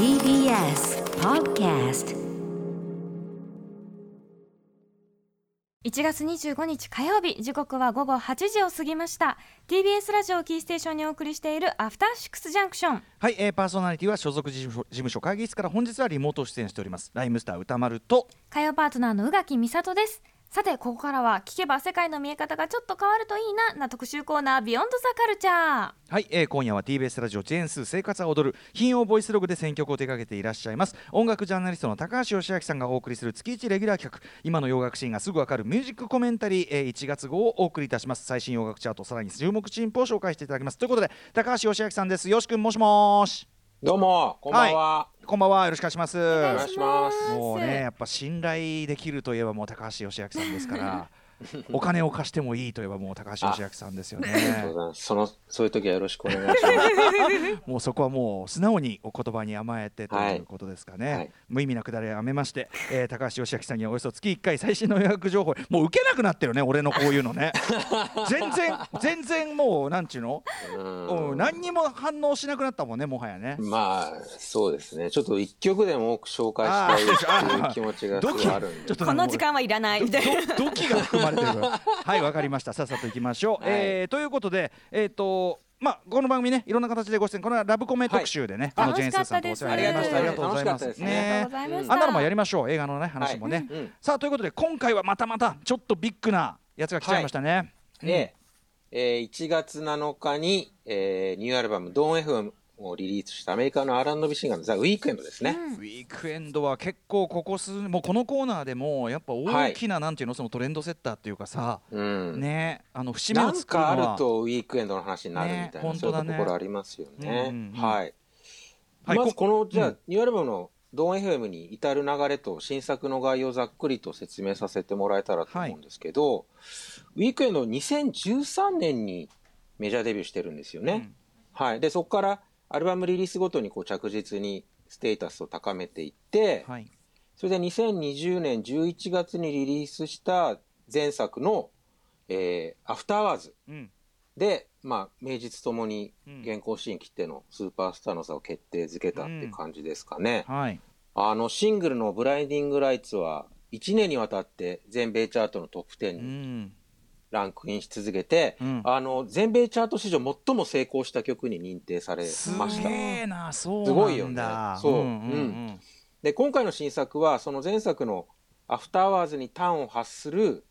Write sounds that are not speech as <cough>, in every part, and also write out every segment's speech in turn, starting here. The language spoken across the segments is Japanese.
TBS Podcast 1月25日火曜日時刻は午後8時を過ぎました。TBS ラジオキーステーションにお送りしているアフターシックスジャンクションはい、えー、パーソナリティは所属事務所事務所会議室から本日はリモート出演しております。ライムスター歌丸と。火曜パートナーの宇垣美里ですさてここからは聞けば世界の見え方がちょっと変わるといいなな特集コーナービヨンドザカルチャーはい、えー、今夜は TBS ラジオジェーンス生活は踊る金曜ボイスログで選曲を手掛けていらっしゃいます。音楽ジャーナリストの高橋義明さんがお送りする月1レギュラー企画。今の洋楽シーンがすぐわかるミュージックコメンタリー、えー、1月号をお送りいたします。最新洋楽チャートさらに注目チンプを紹介していただきます。ということで高橋義明さんです。よしくんもしもし。どうも、こんばんは。こんばんはよろしくお願いしますお願いします。もうねやっぱ信頼できるといえばもう高橋義明さんですから <laughs> お金を貸してもいいといえばもう高橋義明さんですよね。その、そういう時はよろしくお願いします。<laughs> もうそこはもう素直にお言葉に甘えてとはいいうことですかね、はい。無意味なくだりやめまして、えー高橋義明さんにはおよそ月1回最新の予約情報。もう受けなくなってるね俺のこういうのね。全然全然もうなんちゅうの、ううん、何にも反応しなくなったもんねもはやね。まあ、そうですね。ちょっと一曲でも多く紹介したいっていう気持ちがあるんで。ちょっとこの時間はいらない。みたいなドキが含まれてるから <laughs> はいわかりました。さっさと行きましょう、はい。えーということでえっ、とまあこの番組ねいろんな形でご出演。これはラブコメ特集でね、あのジェーンスーさんとお世話になりました。ありがとうございます。楽しかったですありがとうございました。あんなのもやりましょう。映画のね話もね、うん。さあということで今回はまたまたちょっとビッグなやつが来ちゃいましたね、で、えー1月7日に、えーニューアルバム、ドーン FM をリリースしたアメリカの R&B シンガーのザ・ウィークエンドですね。ウィークエンドは結構ここ数もうこのコーナーでもやっぱ大きな、なんていうのそのトレンドセッターっていうかさ、うん。ねあの節目を作るのはかあるとウィークエンドの話になるみたいな、ね本そういうところありますよね。うんうんうんはい。はいまずこの、じゃあ、うんニューアルバムのドーン FM に至る流れと新作の概要をざっくりと説明させてもらえたらと思うんですけど、ウィークエンド2013年にメジャーデビューしてるんですよね。はい。で、そこからアルバムリリースごとにこう着実にステータスを高めていって、はい。それで2020年11月にリリースした前作の、えー After Hours うん。で、まあ、名実ともにうん。現行シーン切ってのスーパースターの座を決定づけたっていう感じですかね。はい。あの、シングルの Blinding Lights は、1年にわたって全米チャートのトップ10にうんランクインし続けて、うん。あの、全米チャート史上最も成功した曲に認定されました。すごいよね。そう。んうんうん。で、今回の新作は、その前作の After Hours に端を発する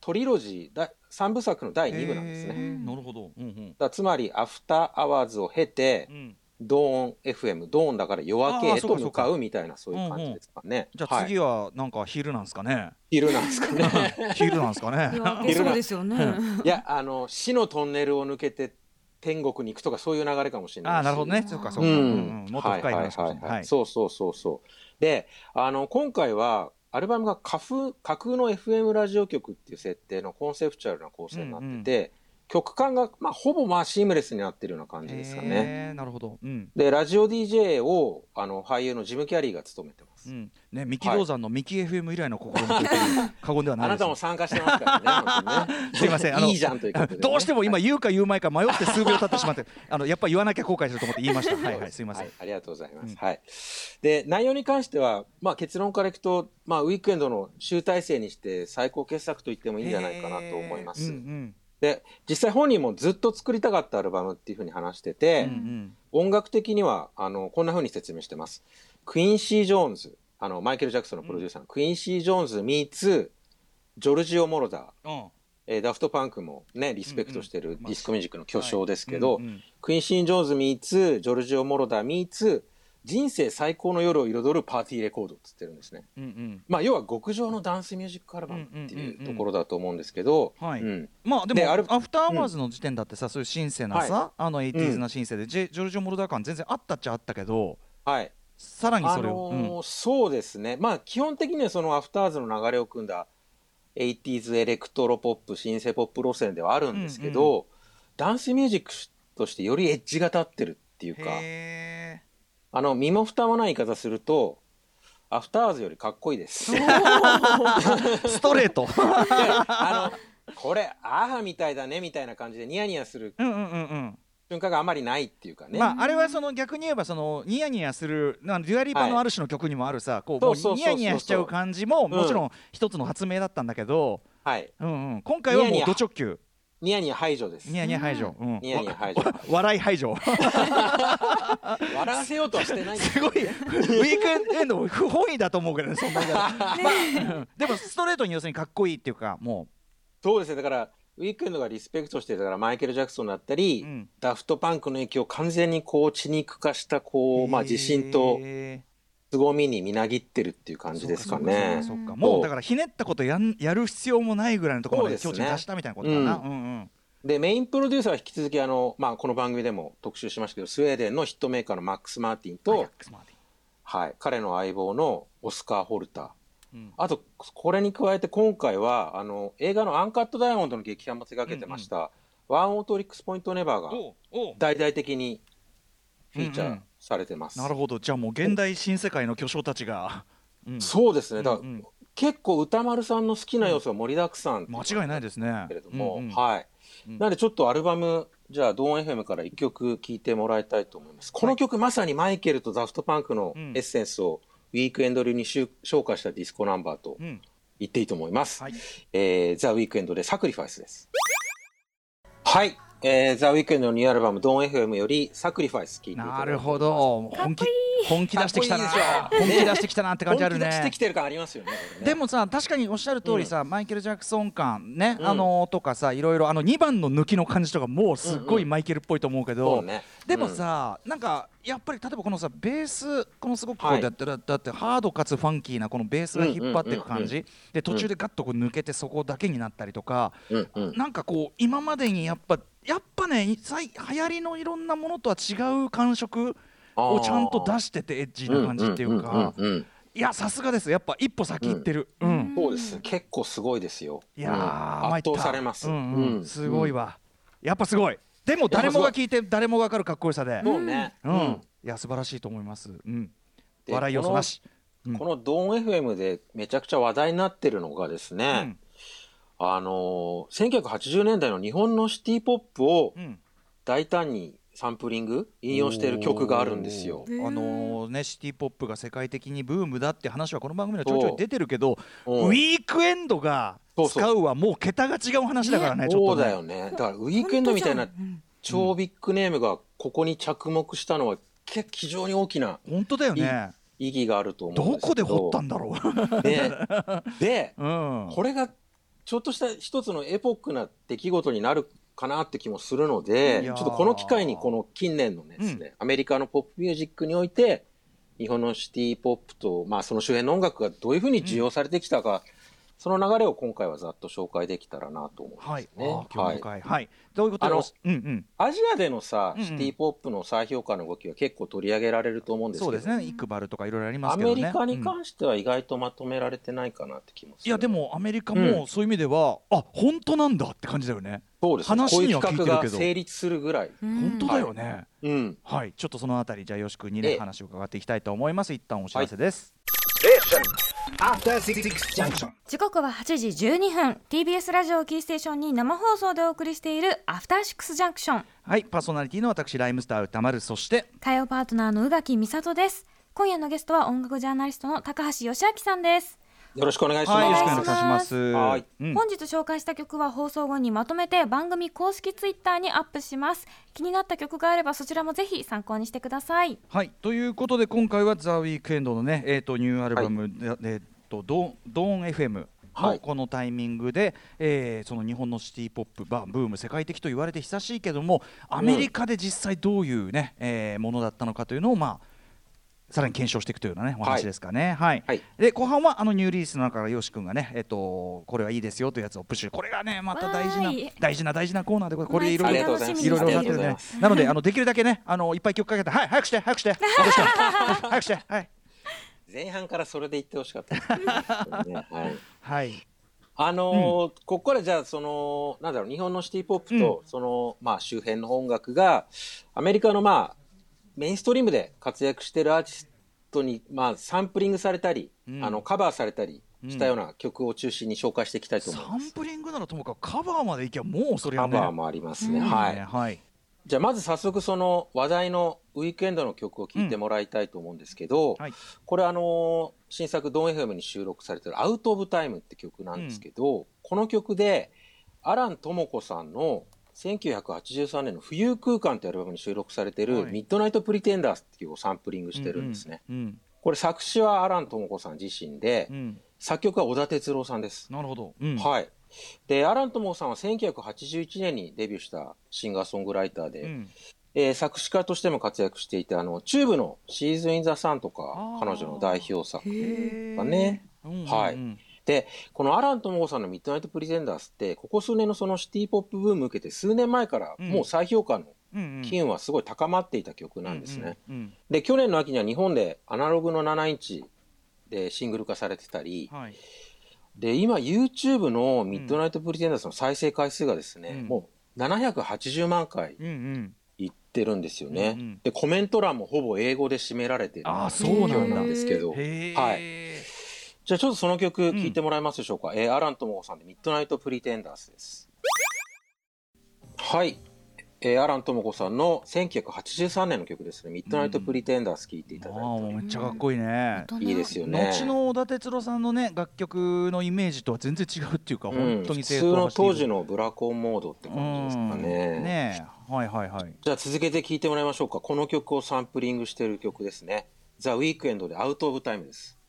トリロジーだ3部作の第2部なんですね。なるほど。うんうん。だつまり、アフターアワーズを経てう、んドーン FM、ドーンだから夜明けへと向かうみたいな、そういう感じですかね。じゃあ次はなんか昼なんですかね、昼なんですかね。<laughs> 昼なんですかね。そうですよね。いや、あの、死のトンネルを抜けて天国に行くとか、そういう流れかもしれないし。ああなるほどね。そうかそうか、ううんんうん。もっと深い話かもしれないははい。い。そうそうそうそう。で、あの、今回は、アルバムが架空架空の FM ラジオ局っていう設定のコンセプチュアルな構成になってて、曲間が、まあ、ほぼまあシームレスになってるような感じですかね。なるほどうんで、ラジオ DJ を、あの、俳優のジム・キャリーが務めてます。うんね、三木道山の三木 FM 以来の試み過言ではないあなたも参加してますからね。ねすいませんあのいいじゃんというね、どうしても今言うか言うまいか迷って数秒経ってしまって <laughs> あのやっぱ言わなきゃ後悔すると思って言いましたはいはいすいません、はい、ありがとうございます。うんはい。で、内容に関しては、まあ結論からいくと、まあウィークエンドの集大成にして最高傑作と言ってもいいんじゃないかなと思います。へーうんで、実際本人もずっと作りたかったアルバムっていうふうに話してて、うんうん。音楽的には、あの、こんなふうに説明してます。クインシー・ジョーンズ、あの、マイケル・ジャクソンのプロデューサーの、クインシー・ジョーンズ meets ジョルジオ・モロダー、うん。えーダフトパンクもね、リスペクトしてるうんうんディスコミュージックの巨匠ですけど、うんうん。クインシー・ジョーンズ meets、ジョルジオ・モロダー meets、人生最高の夜を彩るパーティーレコードっつってるんですね。うんうん。まあ、要は極上のダンスミュージックアルバムってうんうんうんうんいうところだと思うんですけど、はい。うん。まあでも After Hours の時点だってさ、そういうシンセなさ、あの 80s なシンセで、ジェジョルジョ・モロダー感全然あったっちゃあったけどはい。さらにあそれを、のーそうですね。まあ、基本的にはその After Hours の流れを汲んだ 80s エレクトロポップ、シンセポップ路線ではあるんですけど、ダンスミュージックとしてよりエッジが立ってるっていううん、か、へあの、身も蓋もない言い方すると、 After Hours よりかっこいいです。ー。<laughs> ストレート。あの、これ、アーハみたいだねみたいな感じでニヤニヤするうんうんうんうん。瞬間があまりないっていうかね、まあ、あれはその逆に言えばそのニヤニヤするデュアリーパのある種の曲にもあるさ、こうもうニヤニヤしちゃう感じももちろん一つの発明だったんだけど、はい。うんうん、今回はもうド直球ニヤ。ニヤ排除です。ニヤニヤ排除。ニヤニヤ排除。笑い排除。<laughs> 笑わせようとはしてない。すごい。ウィークエンド不本意だと思うけどね、そんな言い方。<laughs> <laughs> でもストレートに要するにかっこいいっていうか、もう。そうですね。だからウィークエンドがリスペクトしてるからマイケル・ジャクソンだったり、うん、ダフトパンクの影響を完全にこう血肉化したこう、まあ、自信と凄みにみなぎってるっていう感じですかね。そっかもうだからひねったことやんやる必要もないぐらいのところまで境地に達したみたいなことかな。うんうん。うんでメインプロデューサーは引き続きあの、まあ、この番組でも特集しましたけどスウェーデンのヒットメーカーのマックス・マーティンと、はい、彼の相棒のオスカー・ホルター。あとこれに加えて今回はあの映画の「アンカット・ダイヤモンド」の劇版も手掛けてました、うんうん、ワンオートリックス・ポイント・ネバーが大々的にフィーチャーされてます、うんうん、なるほど。じゃあもう現代新世界の巨匠たちが、うん、そうですね。だから、うん。うん、結構歌丸さんの好きな要素が盛りだくさん、間違いないですね。けれども、うんうん、はい。なのでちょっとアルバムじゃあドーン FM から1曲聴いてもらいたいと思います、この曲まさにマイケルとザフトパンクのエッセンスを、ウィークエンド流に昇華したディスコナンバーと言っていいと思います。うんはい、えー、ザ・ウィークエンドで Sacrifice です。はい。えー、ザ・ウィークエンドのニューアルバム、ドン FM よりサクリファイス聞いてなるほど。本気本気出してきたな。本気出してきたなって感じあるね。本気出してきてる感ありますよね。でもさ、確かにおっしゃる通りさ、マイケル・ジャクソン感ね、あのとかさ、いろいろあの2番の抜きの感じとかもうすごいマイケルっぽいと思うけど、でもさ、なんかやっぱり例えばこのさベースこのすごくこうだってだってハードかつファンキーなこのベースが引っ張っていく感じ。で途中でガッとこう抜けてそこだけになったりとか、なんかこう今までにやっぱやっぱね流行りのいろんなものとは違う感触をちゃんと出しててエッジな感じっていうか。いやさすがですやっぱ一歩先行ってる、うん、そうです結構すごいですよ。いや、圧倒されます、うんすごいわ、やっぱすごい。でも誰もが聞いて誰もが分かるかっこよさで。そうね。うん、いや素晴らしいと思います、うん、笑い要素なし。このドーン FM でめちゃくちゃ話題になってるのがですね、あの1980年代の日本のシティ・ポップを大胆にサンプリング引用している曲があるんですよ。あのー、ねシティ・ポップが世界的にブームだって話はこの番組ではちょいちょい出てるけどウィークエンドが使うはもう桁が違う話だからね、ちょっと、ね、そうだよね。だからウィークエンドみたいな超ビッグネームがここに着目したのは非常に大きな本当だよね。意義があると思うんですど。こで掘ったんだろう。で <laughs> で、うん、これがちょっとした一つのエポックな出来事になるかなって気もするのでちょっとこの機会にこの近年のですね、うん、アメリカのポップミュージックにおいて日本のシティ・ポップと、まあ、その周辺の音楽がどういうふうに受容されてきたか、うんその流れを今回はざっと紹介できたらなと思いますね。はい。はい。はい、どういうことあの、うんうん、アジアでのさ、シティポップの再評価の動きは結構取り上げられると思うんですけど、そうですね。イクバルとかいろいろありますけど、ね、アメリカに関しては意外とまとめられてないかなって気もする、いやでもアメリカもそういう意味では、うん、あ本当なんだって感じだよね。そうです、話には聞いてるけど。成立するぐらい。本当だよね、はい、うん、はい、ちょっとそのあたりじゃあよしくんにね話を伺っていきたいと思います。一旦お知らせです、はい時刻は8時12分。TBS ラジオキーステーションに生放送でお送りしているアフターシックスジャンクションはいパーソナリティの私ライムスター歌丸そして火曜パートナーの宇垣美里です。今夜のゲストは音楽ジャーナリストの高橋義明さんですよろしくお願いします。はい、よろしくお願いします。本日紹介した曲は放送後にまとめて番組公式ツイッターにアップします。気になった曲があればそちらもぜひ参考にしてください。はい、ということで今回はザウィークエンドのね、えっ、ー、とニューアルバムで、はい、えっ、ー、とドドーン FM のこのタイミングで、はい、えー、その日本のシティ・ポップバブーム世界的と言われて久しいけどもアメリカで実際どういうね、うん、えー、ものだったのかというのをまあさらに検証していくというようなねお話ですかね。はい。はい、で後半はあのニューリースの中からよし君がねえっとこれはいいですよというやつをプッシュこれがねまた大事な大事な大事なコーナーでこれいろいろいろいろなってるね。なのであのできるだけねあのいっぱい曲かけてはい早くして早くして早くしてはい。前半からそれで言ってほしかった、ね、<laughs> はい。はい。あのーうん、ここからじゃあそのなんだろう日本のシティポップと、うん、そのまあ周辺の音楽がアメリカのまあメインストリームで活躍してるアーティストに、まあ、サンプリングされたり、うん、あのカバーされたりしたような曲を中心に紹介していきたいと思います。サンプリングならともかくカバーまでいけばもうそれは、ね、カバーもありますね。はい、はい。じゃあまず早速その話題のウィークエンドの曲を聴いてもらいたいと思うんですけど、はい。これあの新作ドン FM に収録されてる「アウト・オブ・タイム」って曲なんですけど、この曲でアラン智子さんの1983年の「浮遊空間」ってアルバムに収録されてる「はい。ミッドナイト・プリテンダース」っていう曲をサンプリングしてるんですね。うんこれ作詞はアラン智子さん自身で、作曲は小田哲郎さんです。なるほど、うん。はい。で、アラン・トモさんは1981年にデビューしたシンガーソングライターで、うん。えー作詞家としても活躍していて、あの、チューブのシーズン・イン・ザ・サンとか彼女の代表作。へー。だね。はいで、このアラン・トモさんのミッドナイト・プリテンダースって、ここ数年のそのシティ・ポップブーム受けて、数年前からうん。もう再評価の機運はすごい高まっていた曲なんですね。で、去年の秋には日本でアナログの7インチでシングル化されてたり、うんはい。で、今 YouTube のミッドナイト・プリテンダースの再生回数がですね、うん。もう780万回いってるんですよね。うんうんで、コメント欄もほぼ英語で占められてるあーそうなんですけど。はいじゃあちょっとその曲聴いてもらえますでしょうか？えーアラン・トモさんでミッドナイト・プリテンダースです。はい。えーアラン・トモコさんの1983年の曲ですね。ミッドナイト・プリテンダース聴いていただいて、ああもうめっちゃかっこいいね、いいですよね。後の小田哲郎さんのね楽曲のイメージとは全然違うっていうか、うん本当に普通の当時ののブラコンモードって感じですかね。ねえはいはいはいじゃあ続けて聴いてもらいましょうか。この曲をサンプリングしている曲ですね。ザ・ウィークエンドでアウト・オブ・タイムです。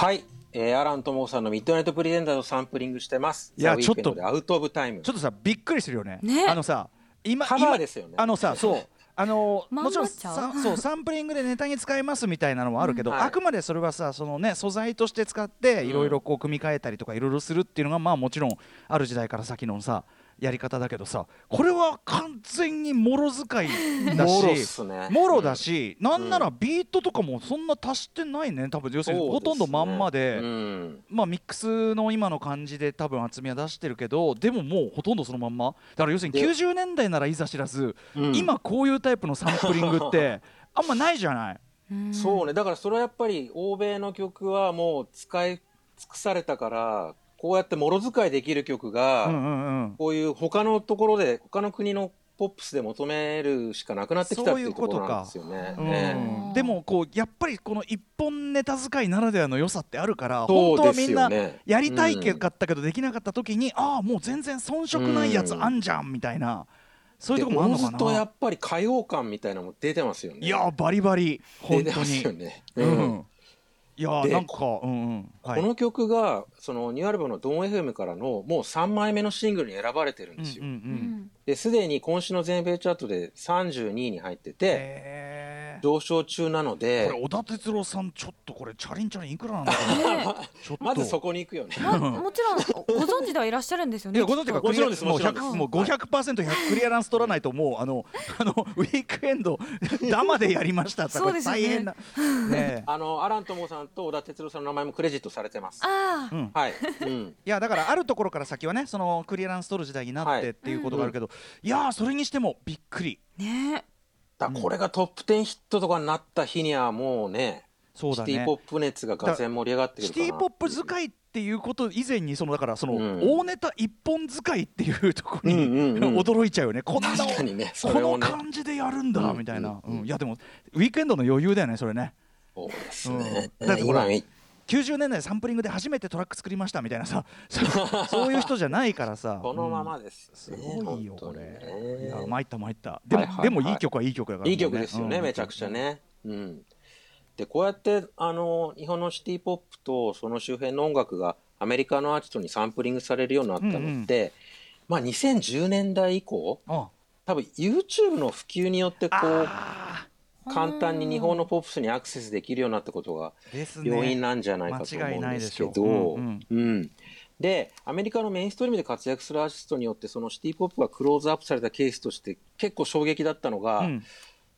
はい。えーアラン・トモさんのミッドナイト・プリテンダーをサンプリングしてます。いやちょっとでアウト・オブ・タイム。ちょっとさびっくりするよねねあのさ今カバー今ですよね。あのさそう <laughs> あのもちろんそうサンプリングでネタに使えますみたいなのもあるけど、うんはいあくまでそれはさそのね素材として使っていろいろこう組み替えたりとかいろいろするっていうのがまあもちろんある時代から先のさやり方だけどさこれは完全にもろ使いだしすね。もろだし、なんならビートとかもそんな足してないね多分要するにほとんどまんまで。うんまあ、ミックスの今の感じで多分厚みは出してるけどでももうほとんどそのまんまだから要するにで90年代ならいざ知らず、うん今こういうタイプのサンプリングって <laughs> あんまないじゃない。うんそうね。だからそれはやっぱり欧米の曲はもう使い尽くされたから、こうやってもろ使いできる曲が、うんうんうんこういう他のところで、他の国のポップスで求めるしかなくなってきたっていうところなんですよね。うんねでもこうやっぱりこの一本ネタ使いならではの良さってあるから本そうです当はみんな。やりたいけうんかったけどできなかった時に、ああもう全然遜色ないやつあんじゃんみたいなそういうとこもあるのかでおのずとやな。っぱり歌謡感みたいなのも出てますよね。いやバリバリ本当出てますよに。ね。ううんんいやでなんかうんうんはいこの曲がそのニューアルバムの「ドン FM」からのもう3枚目のシングルに選ばれてるんですよ。うんうんうん。ですでに今週の全米チャートで32位に入ってて上昇中なのでこれ小田哲郎さんちょっとこれチャリンチャリンいくらなんだろう <laughs> ねちょっと。まずそこに行くよね。まもちろんご存知ではいらっしゃるんですよねいやご存知かきっと。もちろんです。もうもちろんです100もう500%クリアランス取らないともうあの <laughs> あのウィークエンドダマでやりましたってこれそうですよね。大変な。ねあのアラントモさんと小田哲郎さんの名前もクレジットされてます。ああ、うんはい。うん。<laughs> いやだからあるところから先はねそのクリアランス取る時代になっはい。てっていうことがあるけど、いやーそれにしてもびっくり。ね。だこれがトップ10ヒットとかになった日にはもうね、そうだね。シティポップ熱ががぜん盛り上がってくシるかな。ティポップ使いっていうこと以前にそのだからその、うん。大ネタ一本使いっていうところに、驚いちゃうよね。こんな確かにね、そこの。感じでやるんだ、うんみたいな、うん。うんいやでもウィークエンドの余裕だよねそれね。そうですね。うん。だってほら今90年代サンプリングで初めてトラック作りましたみたいなさそう <laughs> そういう人じゃないからさ。このままうん。ですすよね。ごいよこれ、ね。いや参った参った。でも、はいはいはい。でもいい曲はいい曲だから、いい曲ですよね、うん。めちゃくちゃね。うん。で、こうやって、あの、日本のシティポップとその周辺の音楽がアメリカのアーティストにサンプリングされるようになったのって、まあ2010年代以降、あ多分 YouTube の普及によってこう、あ簡単に日本のポップスにアクセスできるようになったことが要因なんじゃないかと思うんですけど、で、アメリカのメインストリームで活躍するアーティストによって、そのシティポップがクローズアップされたケースとして、結構衝撃だったのが、うん。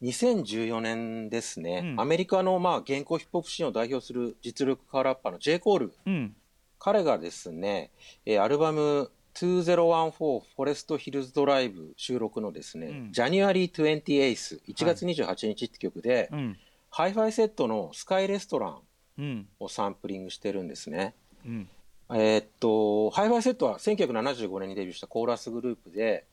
2014年ですね、うん。アメリカのまあ現行ヒップホップシーンを代表する実力派ラッパーの J. コール、うん。彼がですね、えーアルバム2014 Forest Hills Drive 収録のですね、うん January 28th、1月28日って曲で、うんハイファイセットのスカイレストランをサンプリングしてるんですね。うんえーっと、ハイファイセットは1975年にデビューしたコーラスグループで、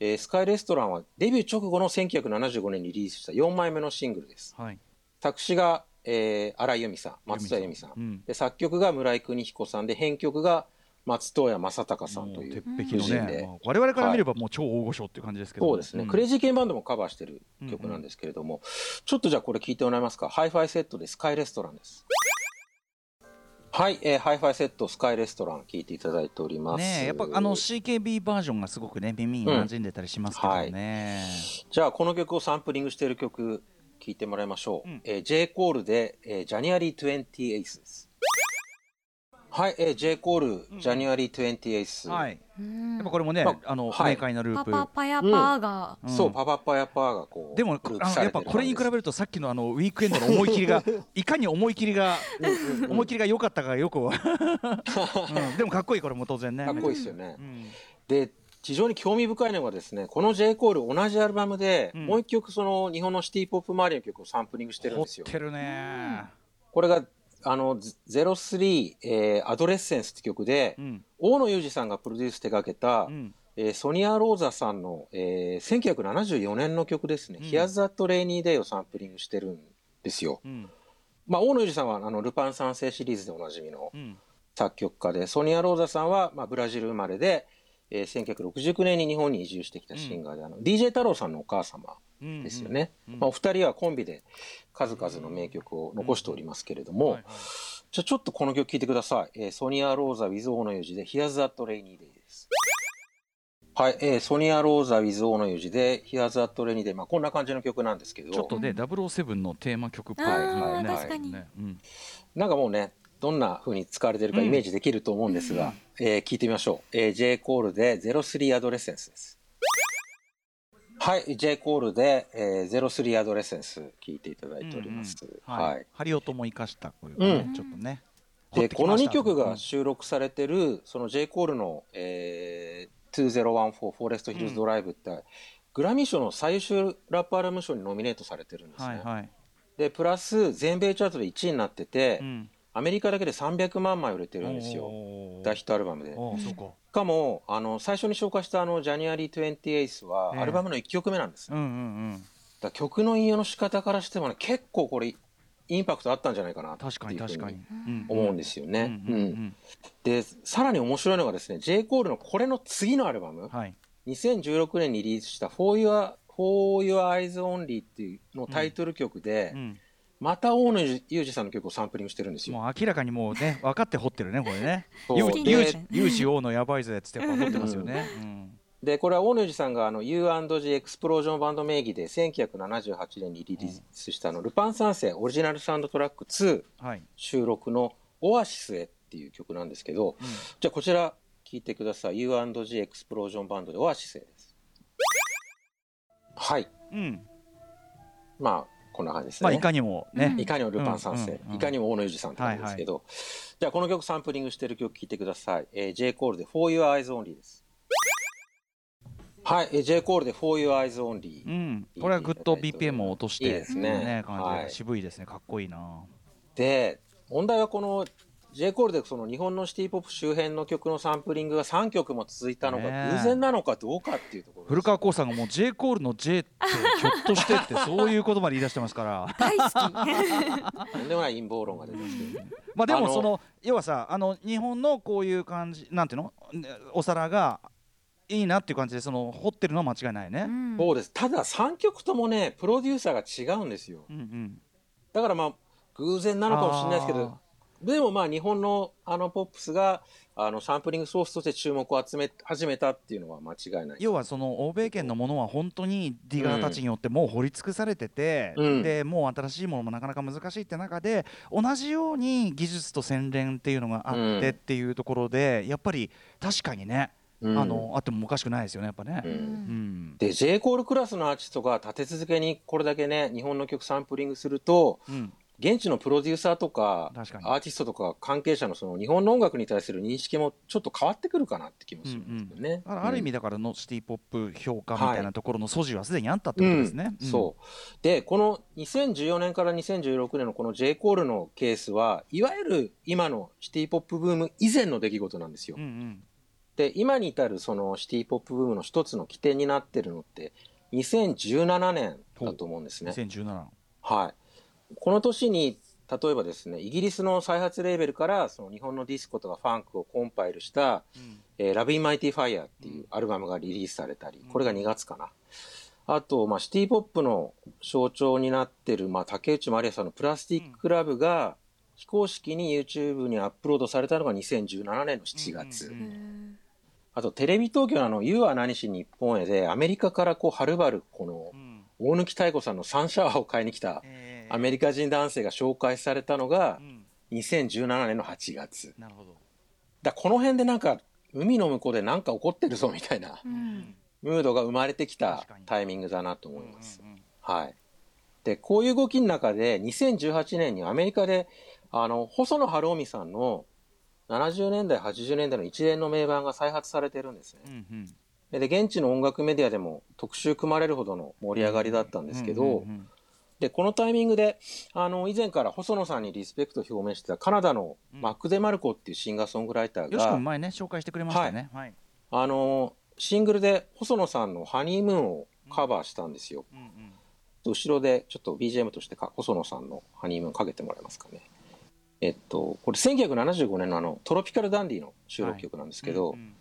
えースカイレストランはデビュー直後の1975年にリリースした4枚目のシングルです。はい作詞が、えー荒井由実さん、松任谷由実さん。うんで作曲が村井邦彦さんで、編曲が松任谷正隆さんという。鉄壁のね、我々から見ればもう超大御所っていう感じですけど、そうですね、んクレイジーケンバンドもカバーしてる曲なんですけれども、ちょっとじゃあこれ聞いてもらえますか？ハイファイセットでスカイレストランです。はい、えーハイファイセットスカイレストラン聞いていただいております。ねえやっぱあの CKB バージョンがすごくね耳に馴染んでたりしますけどね、じゃあこの曲をサンプリングしている曲聞いてもらいましょう。うんえー J コールで、えー、ジャニアリー28です。はい、えー、J コール、ジャニアリー28。はい。うん。やっぱこれもね、まあの、はい。明快なルーパプ。パパヤパーが、うん。そう、パパパヤパーがこう。でもやっぱこれに比べ感るとさっきのあのウィークエンドの思い切りが <laughs> いかに思い切りが思い切りが良かったかよく、うん、でもかっこいいこれも当然ね。かっこいいですよね。うん。で、非常に興味深いのがですね、この J コール同じアルバムで、うん。もう一曲その日本のシティポップ周りの曲をサンプリングしてるん凝ですよ。っ。てるね。これが、あの、03、えーアドレッセンスって曲で、うん。大野裕二さんがプロデュース手掛けた、うん。えーソニア・ローザさんの、えー1974年の曲ですね、うん。Here's That Rainy Day をサンプリングしてるんですよ。うん。まあ、大野裕二さんはあのルパン三世シリーズでおなじみのうん。作曲家で、ソニア・ローザさんは、まあ、ブラジル生まれで、えー1969年に日本に移住してきたシンガーで、あの DJ 太郎さんのお母様うんですよね。うんまあ、お二人はコンビで数々の名曲を残しておりますけれども、はいはいじゃあちょっとこの曲聴いてください。えーソニア・ローザ with 大野裕二で Here's That Rainy Day です。はい、えーソニア・ローザ with 大野裕二で Here's That Rainy Day。まあこんな感じの曲なんですけど、ちょっとね007のテーマ曲っぽいあーね確かにねうんなんかもうね、どんな風に使われてるかイメージできると思うんですが、えー聞いてみましょう。えー J コールで03アドレッセンスです。はい、J コールで、えー、03アドレッセンス聞いていただいております。うんうんははいい。ハリオトも生かしたこういうかねうんちょっとねで、この2曲がうん収録されてる、その J コールの、えー、2014フォレストヒルズドライブって、グラミー賞の最優秀ラップアルバム賞にノミネートされてるんですね。はいはいで、プラス全米チャートで1位になってて、うんアメリカだけで300万枚売れてるんですよ。大ヒットアルバムで。かかも、あの、最初に紹介したあの、ジャニアリー28は、ええ。アルバムの1曲目なんです。うんうんうん。だ曲の引用の仕方からしてもね、結構これ、インパクトあったんじゃないかなっていう確かに確かに。思うんですよね。うんうんうんで、さらに面白いのがですね、J. コールのこれの次のアルバム、はい。2016年にリリースした For Your, For Your Eyes Only っていうのタイトル曲で、うんまた大野裕二さんの曲をサンプリングしてるんですよ。もう明らかにもうね <laughs> 分かって掘ってるねこれねそうユ好きになっちゃうージ王のやばいぜっつって掘ってますよね <laughs> うんで、これは大野裕二さんがあの U&G エクスプロージョンバンド名義で1978年にリリースしたあのルパン三世オリジナルサウンドトラック2はい収録のオアシスへっていう曲なんですけど、うんじゃあこちら聴いてください。U&G エクスプロージョンバンドでオアシスへです。はい。うんまあ、こんな感じですね。まあいかにもね。いかにもルパン三世、うんうんうん。いかにも大野裕二さんって感じですけど、じゃあこの曲サンプリングしてる曲聴いてください。えー、J コールで For Your Eyes Only です。はい、えー J コールで For Your Eyes Only。うん。これはぐっと BPM を落としていいですね。感じはい。で渋いですね。かっこいいな。で、問題はこの J コールでその日本のシティポップ周辺の曲のサンプリングが3曲も続いたのが偶然なのかどうかっていうところです古川光さんがもう J コールの J ってひょっとしてってそういう言葉で言い出してますから大好きとんでもない陰謀論が出てますけど。<laughs> まあでもその要はさあの日本のこういう感じなんていうの？お皿がいいなっていう感じでその掘ってるのは間違いないね。うんそうです。ただ3曲ともね、プロデューサーが違うんですよ。うんうん。だからまあ、偶然なのかもしれないですけど、でもまあ日本のあのポップスがあのサンプリングソースとして注目を集め始めたっていうのは間違いない。要はその欧米圏のものは本当にディガーたちによってもう掘り尽くされてて、うん。でもう新しいものもなかなか難しいって中で同じように技術と洗練っていうのがあってっていうところで、やっぱり確かにね、うん。あのあってもおかしくないですよねやっぱね。ううん。うん。で J コールクラスのアーティストが立て続けにこれだけね日本の曲サンプリングするとうん現地のプロデューサーとかアーティストとか関係者のその日本の音楽に対する認識もちょっと変わってくるかなって気もするんですよね。だからある意味だからのシティ・ポップ評価みたいなところの素地はすでにあったってことですね。うんそうでこの2014年から2016年のこの J コールのケースはいわゆる今のシティ・ポップブーム以前の出来事なんですよ。うんうんで、今に至るそのシティポップブームの一つの起点になってるのって、2017年だと思うんですね。2017はい。この年に、例えばですね、イギリスの再発レーベルから、その日本のディスコとかファンクをコンパイルした、えー、 Lovin' Mighty Fire っていうアルバムがリリースされたり、これが2月かな。あと、まあ、シティポップの象徴になってる、まあ、竹内まりやさんのプラスティック・ラブが、非公式に YouTube にアップロードされたのが2017年の7月。うんうんあと、テレビ東京のあの、You は何し日本へで、アメリカからこう、はるばる、このう、ん。大貫妙子さんのサンシャワーを買いに来た、えーアメリカ人男性が紹介されたのがう、ん2017年の8月。なるほどだこの辺でなんか、海の向こうでなんか起こってるぞみたいなうんムードが生まれてきたタイミングだなと思います。うんうんはい。で、こういう動きの中で、2018年にアメリカで、あの、細野晴臣さんの70年代、80年代の一連の名盤が再発されてるんですね。うんうんで、現地の音楽メディアでも特集組まれるほどの盛り上がりだったんですけど、うんうんうんで、このタイミングで、あの、以前から細野さんにリスペクトを表明してたカナダのマック・デ・マルコっていうシンガーソングライターが、よし君前ね紹介してくれましたね。はい。あの、シングルで細野さんのハニームーンをカバーしたんですよ。うんうん。後ろでちょっと BGM としてか細野さんのハニームーンかけてもらえますかね。えっと、これ1975年のあのトロピカルダンディの収録曲なんですけど、うんうん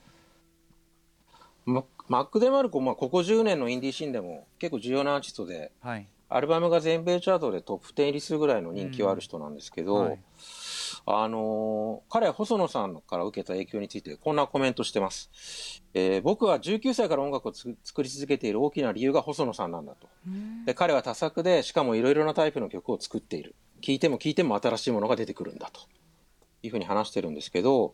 ママック・デ・マルコ、まあ、ここ10年のインディーシーンでも結構重要なアーティストで、はいアルバムが全米チャートでトップ10入りするぐらいの人気はある人なんですけど、はいあのー彼は細野さんから受けた影響についてこんなコメントしてます。えー僕は19歳から音楽をつ作り続けている大きな理由が細野さんなんだと。うんで彼は多作でしかもいろいろなタイプの曲を作っている聴いても聴いても新しいものが出てくるんだというふうに話してるんですけど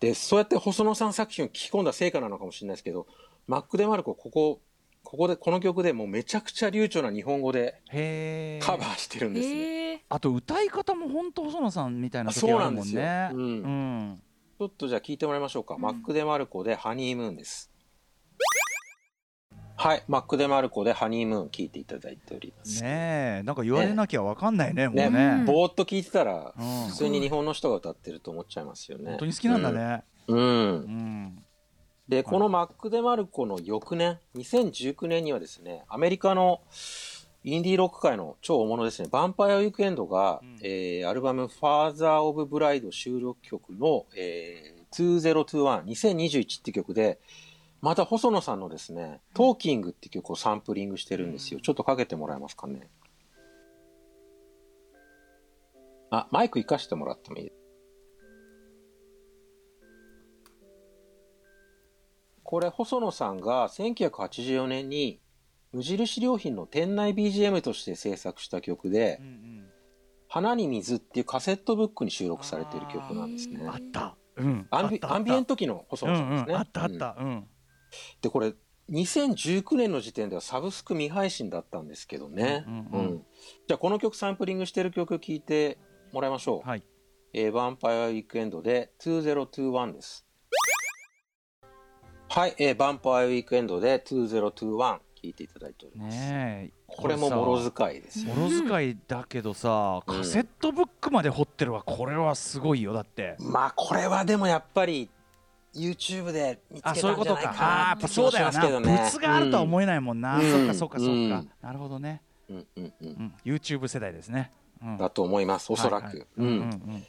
でそうやって細野さん作品を聴き込んだ成果なのかもしれないですけどマック・デ・マルコここここでこの曲でもうめちゃくちゃ流暢な日本語でカバーしてるんですね。あと歌い方も本当細野さんみたいな時あるもんねそうなんですよ。うん。うん。ちょっとじゃあ聴いてもらいましょうか、うん。マック・デ・マルコでハニームーンです。はい、マック・デ・マルコでハニームーン聴いていただいております。ねえ。なんか言われなきゃわかんないねもうね。ねぼーっと聴いてたらうん。普通に日本の人が歌ってると思っちゃいますよね。本当に好きなんだね。うん。うん。うんで、このマック・デ・マルコの翌年、2019年にはですね、アメリカのインディーロック界の超大物ですね、ヴァンパイア・ウィークエンドが、うん。えーアルバム、ファーザー・オブ・ブライド収録曲の、えー、2021、2021って曲で、また細野さんのですね、トーキングって曲をサンプリングしてるんですよ。ちょっとかけてもらえますかね。あ、マイク活かしてもらってもいいこれ細野さんが1984年に無印良品の店内 BGM として制作した曲でうんうん「花に水」っていうカセットブックに収録されている曲なんですね。あった。うん。アンビアンビエント期の細うん野さんですね、うんあったあっうん。たうん。でこれ2019年の時点ではサブスク未配信だったんですけどね、うんうんうん。じゃあこの曲サンプリングしてる曲聴いてもらいましょう、はいえー、ヴァンパイアウィークエンドで2021です。はい、えー、ヴァンパイアウィークエンドで2021聞いていただいております。ねえ。これももろさ使いですよ。もろ使いだけどさうん。カセットブックまで掘ってるわ。これはすごいよだって。まあこれはでもやっぱり YouTube で見つけあそういうことたんじゃないかか。あーやっぱなって気もしそうだよな。ますけどね。物があるとは思えないもんな、うん。そっかそっかそっか、うん。なるほどね、うんうんう。うん。ん、YouTube 世代ですね、うん、だと思います、おそらく。はいはい。うんうんうん。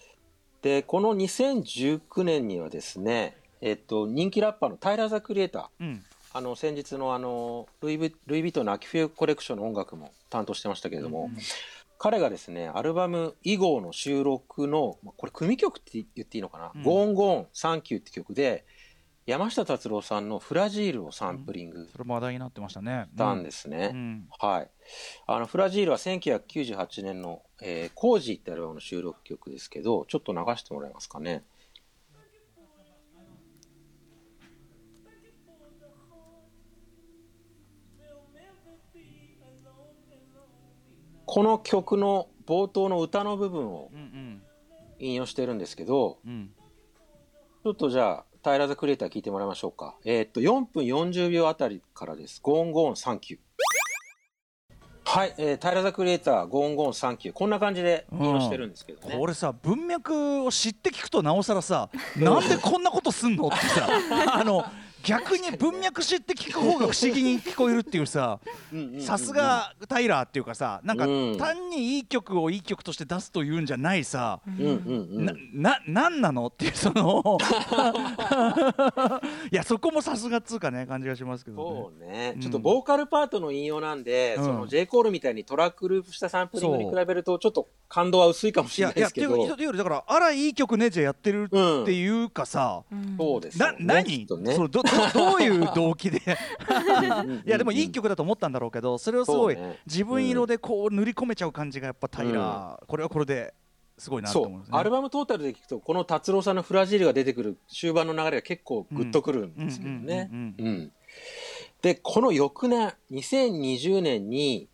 で、この2019年にはですね、えっと、人気ラッパーのタイラー・ザ・クリエイター、うん。あの先日のあのルイ・ヴィトンの秋冬コレクションの音楽も担当してましたけれども、うん彼がですねアルバム「以後」の収録のまあこれ組曲って言っていいのかな「うん。ゴーンゴーンサンキュー」って曲で山下達郎さんの「Fragile」をサンプリングしそれも話題になってましたね。たんですね。うん。はい、あの Fragile は1998年の「えー、コージー」ってアルバムの収録曲ですけどちょっと流してもらえますかね？この曲の冒頭の歌の部分をうんうん。引用してるんですけどうん。ちょっとじゃあタイラー・ザ・クリエイター聞いてもらいましょうか。えーっと4分40秒あたりからです「 Gone, Gone / Thank You」はい、えー、タイラー・ザ・クリエイター、 Gone, Gone / Thank You、こんな感じで引用してるんですけど、ね。うん、これさ、文脈を知って聞くと、なおさらさ、なんでこんなことすんの？ってさ、<laughs> あの逆に文脈知って聞く方が不思議に聞こえるっていうささすがタイラーっていうかさなんか単にいい曲をいい曲として出すというんじゃないさ、ななんなのっていうその <laughs> いやそこもさすがっつうかね感じがしますけど、ね、そうね、ちょっとボーカルパートの引用なんで、うん、その J コールみたいにトラックループしたサンプリングに比べるとちょっと感動は薄いかもしれないですけど。いやいやっていうだからあらいい曲ねじゃやってるっていうかさ、うん、そうですねな何、ね、そのど <laughs> どういう動機で？いやでもいい曲だと思ったんだろうけどそれをすごい自分色でこう塗り込めちゃう感じがやっぱ平、うん、これはこれですごいなと思うんです、ね、アルバムトータルで聞くとこの達郎さんの「フラジール」が出てくる終盤の流れが結構グッとくるんですけどね。でこの翌年2020年に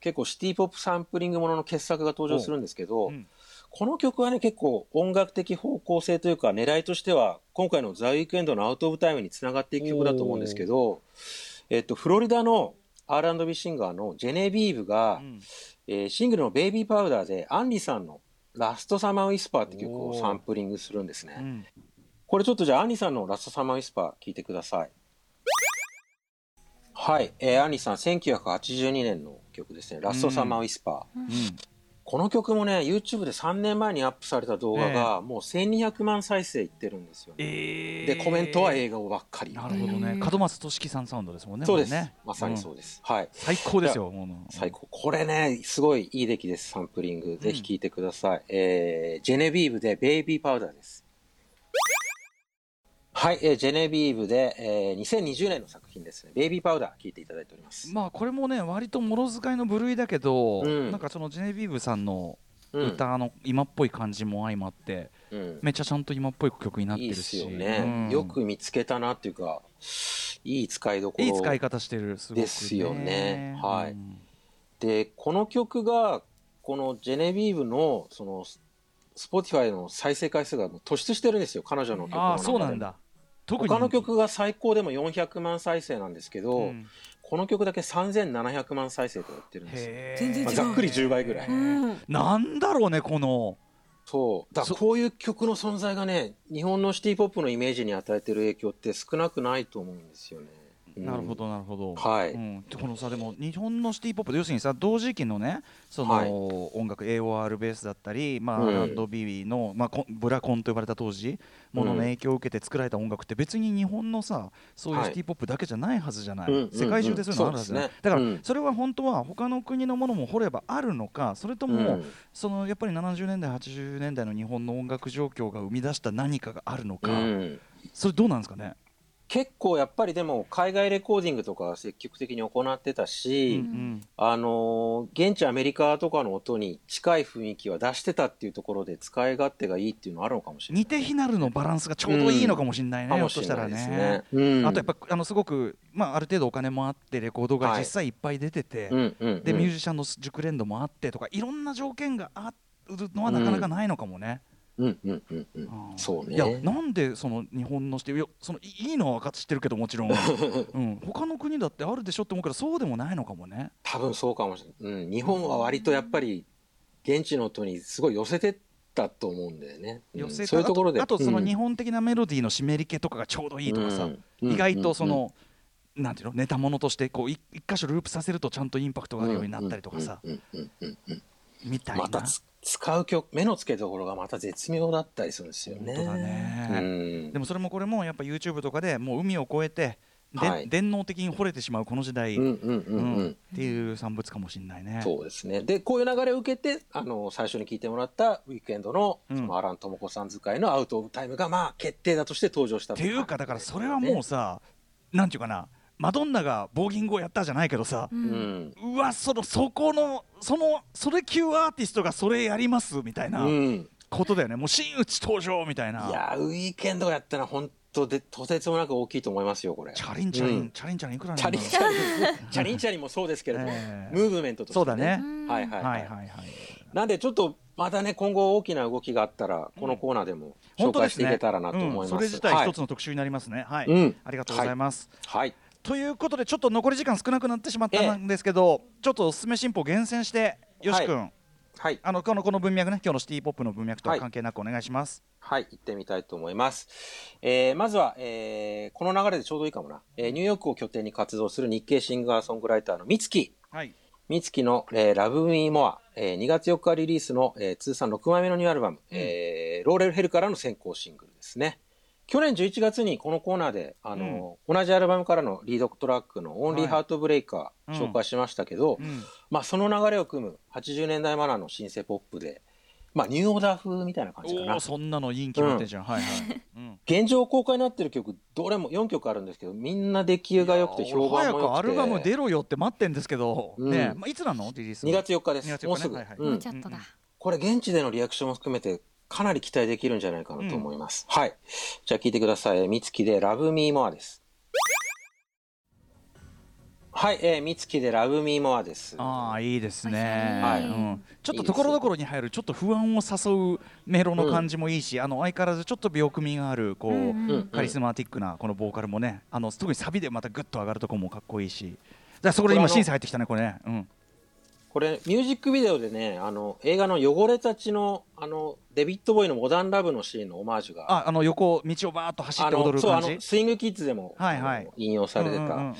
結構シティ・ポップサンプリングものの傑作が登場するんですけど、うん、この曲はね、結構音楽的方向性というか、狙いとしては、今回のザ・ウィークエンドのアウト・オブ・タイムにつながっていく曲だと思うんですけど、えっと、フロリダの R&B シンガーのジェネビーブが、うん、えー、シングルの Baby Powder で、杏里さんの Last Summer Whisper って曲をサンプリングするんですね。うん、これちょっとじゃあ、杏里さんの Last Summer Whisper 聞いてください。はい、えー、杏里さん、1982年の曲ですね、 Last Summer Whisper。うんこの曲もね YouTube で3年前にアップされた動画が、もう1200万再生いってるんですよ、ね、えー、でコメントは英語ばっかり。なるほどね。角松敏生さんサウンドですもんねそうです、ね、まさにそうです、うん、はい。最高ですよ最高。これねすごいいい出来ですサンプリング。ぜひ聴いてください、うん、えー、ジェネビーブで Baby Powder ですはい、えー、ジェネビーブで、えー、2020年の作品ですね、 Baby Powder、聞いていただいております。まあ、これもね、割とまんま使いの部類だけど、うん、なんかそのジェネビーブさんの歌の今っぽい感じも相まって、うん、めっちゃちゃんと今っぽい曲になってるし。いいよね、うん、よく見つけたなっていうか、いい使いどころ、いい使い方してる、すごく、ね、ですよね。はい。で、この曲が、このジェネビーブの、その、スポティファイの再生回数が突出してるんですよ、彼女の曲のあそうなんだ。他の曲が最高でも400万再生なんですけど、うん、この曲だけ3700万再生といってるんですよ。全然、まあ、ざっくり10倍ぐらい。なんだろうねこの。そうだこういう曲の存在がね日本のシティ・ポップのイメージに与えてる影響って少なくないと思うんですよね。なるほどなるほど。はい。うん、このさでも日本のシティポップ要するにさ同時期のねその、はい、音楽 AOR ベースだったりまあ、うん、R&B のまあブラコンと呼ばれた当時ものの影響を受けて作られた音楽って別に日本のさそういうシティポップだけじゃないはずじゃない。はい、世界中でそういうのあるはずじゃない。だからそれは本当は他の国のものも掘ればあるのかそれとも、うん、そのやっぱり70年代80年代の日本の音楽状況が生み出した何かがあるのか。それどうなんですかね？結構やっぱりでも海外レコーディングとか積極的に行ってたし、うんうん、あの現地アメリカとかの音に近い雰囲気は出してたっていうところで使い勝手がいいっていうのはあるのかもしれない、似て非なるのバランスがちょうどいいのかもしれないね、うん、としたらね、ねうん、あとやっぱあのすごく、まあ、ある程度お金もあってレコードが実際いっぱい出てて、はい、でミュージシャンの熟練度もあってとかいろんな条件があるのはなかなかないのかもね。うんうんうんうん、そうね。いやなんでその日本のしていやそのいいのは分かって知ってるけどもちろん、<laughs> うん、他の国だってあるでしょって思うけどそうでもないのかもね。多分そうかもしれない、うん、日本は割とやっぱり現地の音にすごい寄せてったと思うんだよね、寄せそういうところで。あとその日本的なメロディーの湿り気とかがちょうどいいとかさ、意外とその、なんていうのネタものとしてこう一箇所ループさせるとちゃんとインパクトがあるようになったりとかさ。みたいな。また使う曲目の付けどころがまた絶妙だったりするんですよね。ね。うん、でもそれもこれもやっぱ YouTube とかでもう海を越えてで、はい、電脳的に惚れてしまうこの時代っていう産物かもしれないね。そうですね。でこういう流れを受けてあの最初に聞いてもらったウィークエンドの,、そのアラン智子さん使いの「アウト・オブ・タイム」がまあ決定だとして登場したっていうかだからそれはもうさ、ね、なんていうかなマドンナがボーギングをやったじゃないけどさ、うん、うわそのそこのそのそれ級アーティストがそれやりますみたいなことだよね、もう真打ち登場みたいな。いやウィークエンドがやったら本当でとてつもなく大きいと思いますよこれ。チャリンチャリン、うん、チャリンチャリンいくらチャリンチャリン。チャリンチャリンもそうですけれども、<laughs> えー、ムーブメントとして、ね、そうだね。はいはいはい。はいはいなんでちょっとまたね今後大きな動きがあったらこのコーナーでも紹介していけたらなと思います、うん。ねうん、それ自体一つの特集になりますね。はい、ありがとうございます、はいということでちょっと残り時間少なくなってしまったんですけど、ちょっとおすすめ進歩厳選してよし君、はい。あのこのこの文脈ね今日のシティポップの文脈とは関係なくお願いします。はい、行ってみたいと思います。えー、まずは、えー、この流れでちょうどいいかもな。えー、ニューヨークを拠点に活動する日系シンガーソングライターの美月。はい。美月の、えー、Love Me More、えー、2月4日リリースの、えー、通算6枚目のニューアルバム、えー、ローレルヘルからの先行シングルですね。去年11月にこのコーナーで、あの、同じアルバムからのリードトラックの Only はい。Heartbreaker うん。紹介しましたけど、うん。まあその流れを組む80年代マナーのシンセポップで、まあニューオーダー風みたいな感じかな。そんなのいいに決まってんじゃん。はいはい。うん。現状公開になってる曲、どれも4曲あるんですけど、みんな出来が良くて評判も良くて。早くアルバム出ろよって待ってんですけど、うん。ねまあいつなの？リリース2月4日です。2月4日ね。もうすぐ、はいはいうん。もうちょっとだ、うん。これ現地でのリアクションも含めてかなり期待できるんじゃないかなと思います。はい。じゃあ聞いてください。みつきで Love Me More です。はい、えー、みつきで Love Me More です。ああいいですね、はい。うん、ちょっとところどころに入るちょっと不安を誘うメロの感じもいいし、あの相変わらずちょっと病組みがあるこう、うんうんカリスマティックなこのボーカルもねあの特にサビでまたグッと上がるとこもかっこいいし。だからそこで今審査入ってきたねこれね、うん、これ、ミュージックビデオでね、あの、映画の汚れたちの、あの、デビッド・ボーイのモダン・ラブのシーンのオマージュが、ああの横道をバーッと走って踊の、そう、ある感じの、スイングキッズでも、はいはい。引用されてた、うんうんうんうん。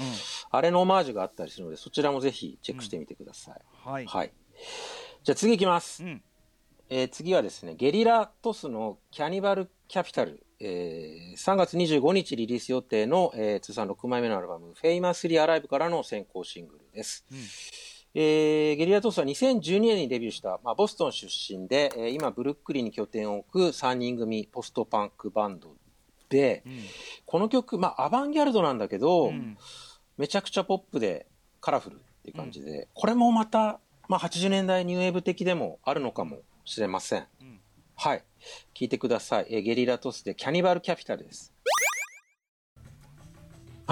あれのオマージュがあったりするので、そちらもぜひチェックしてみてください。はい、はい。じゃあ次いきます。うん。えー次はですね、ゲリラトスのキャニバルキャピタル、えー3月25日リリース予定の、えー通算6枚目のアルバム、フェイマスリーアライブからの先行シングルです。うんえーゲリラトスは2012年にデビューした、まあ、ボストン出身で、えー今ブルックリンに拠点を置く3人組ポストパンクバンドで、うんこの曲、まあ、アバンギャルドなんだけど、うんめちゃくちゃポップでカラフルっていう感じで、これもまた、まあ、80年代ニューウェーブ的でもあるのかもしれません。うんはい。聞いてください。えーゲリラトスでキャニバルキャピタルです。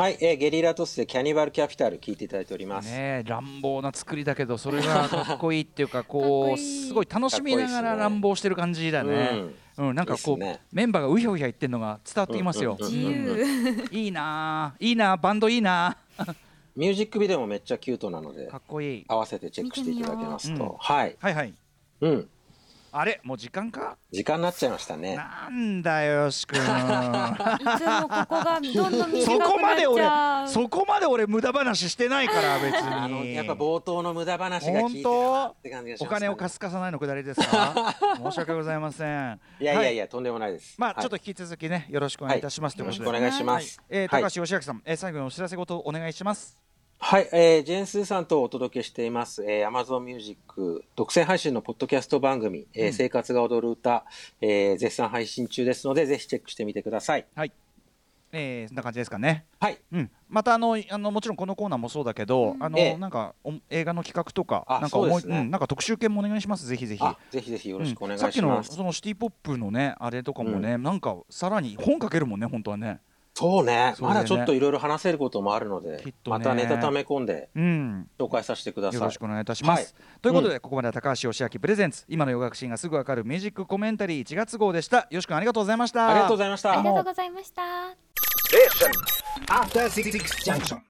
はい、えーゲリラトスでキャニバルキャピタル聞いていただいております。ねえ乱暴な作りだけどそれが <laughs> かっこいいっていうかこかっこういいすごい楽しみながら乱暴してる感じだね。うん、なんかこう、ねメンバーがうひょうひょ言ってるのが伝わってきますよ。うん自由、いいなあいいなあバンドいいなミュージックビデオもめっちゃキュートなのであか、っこいい。合わせてチェックしていただけますとう。はい。はいはい。うん。あれもう時間か？時間になっちゃいましたね。なんだよよし君。いつもここがどんどん短そこくなっちまで俺そこまで俺無駄話してないから別あの、にやっぱ冒頭の無駄話が効いてるなって感じがします、お金を貸すかさないのくだりですか？<laughs> 申し訳ございません。いやいやいはや、とんでもないです。まあ、はい。ちょっと引き続きねよろしくお願いいたします、ということで。よろしくお願いします。えー、はい。高橋義明さん、えー最後にお知らせごとお願いしますはい、えー、ジェーンスーさんとお届けしています、えー、Amazon Music 独占配信のポッドキャスト番組、えーうん生活が踊る歌、えー、絶賛配信中ですので、ぜひチェックしてみてください。はいえー、そんな感じですかねはい。うん、またあのあのもちろんこのコーナーもそうだけど、あの、ええなんかお映画の企画とかあなんか思いそうん、なんか特集券もお願いしますぜひぜひ。あ、ぜひぜひよろしくお願いうんさっきのします。そのシティポップのねあれとかもね、なんかさらに本書けるもんね本当はね。そうね、そうだよねまだちょっといろいろ話せることもあるので、ねまたネタ溜め込んでうん。紹介させてください。よろしくお願いいたします。はいということで、ここまでは高橋義明プレゼンツ今の洋楽シーンがすぐわかるミュージックコメンタリー1月号でした。よし君ありがとうございました。ありがとうございましたあり。がとうございました After Six Junction.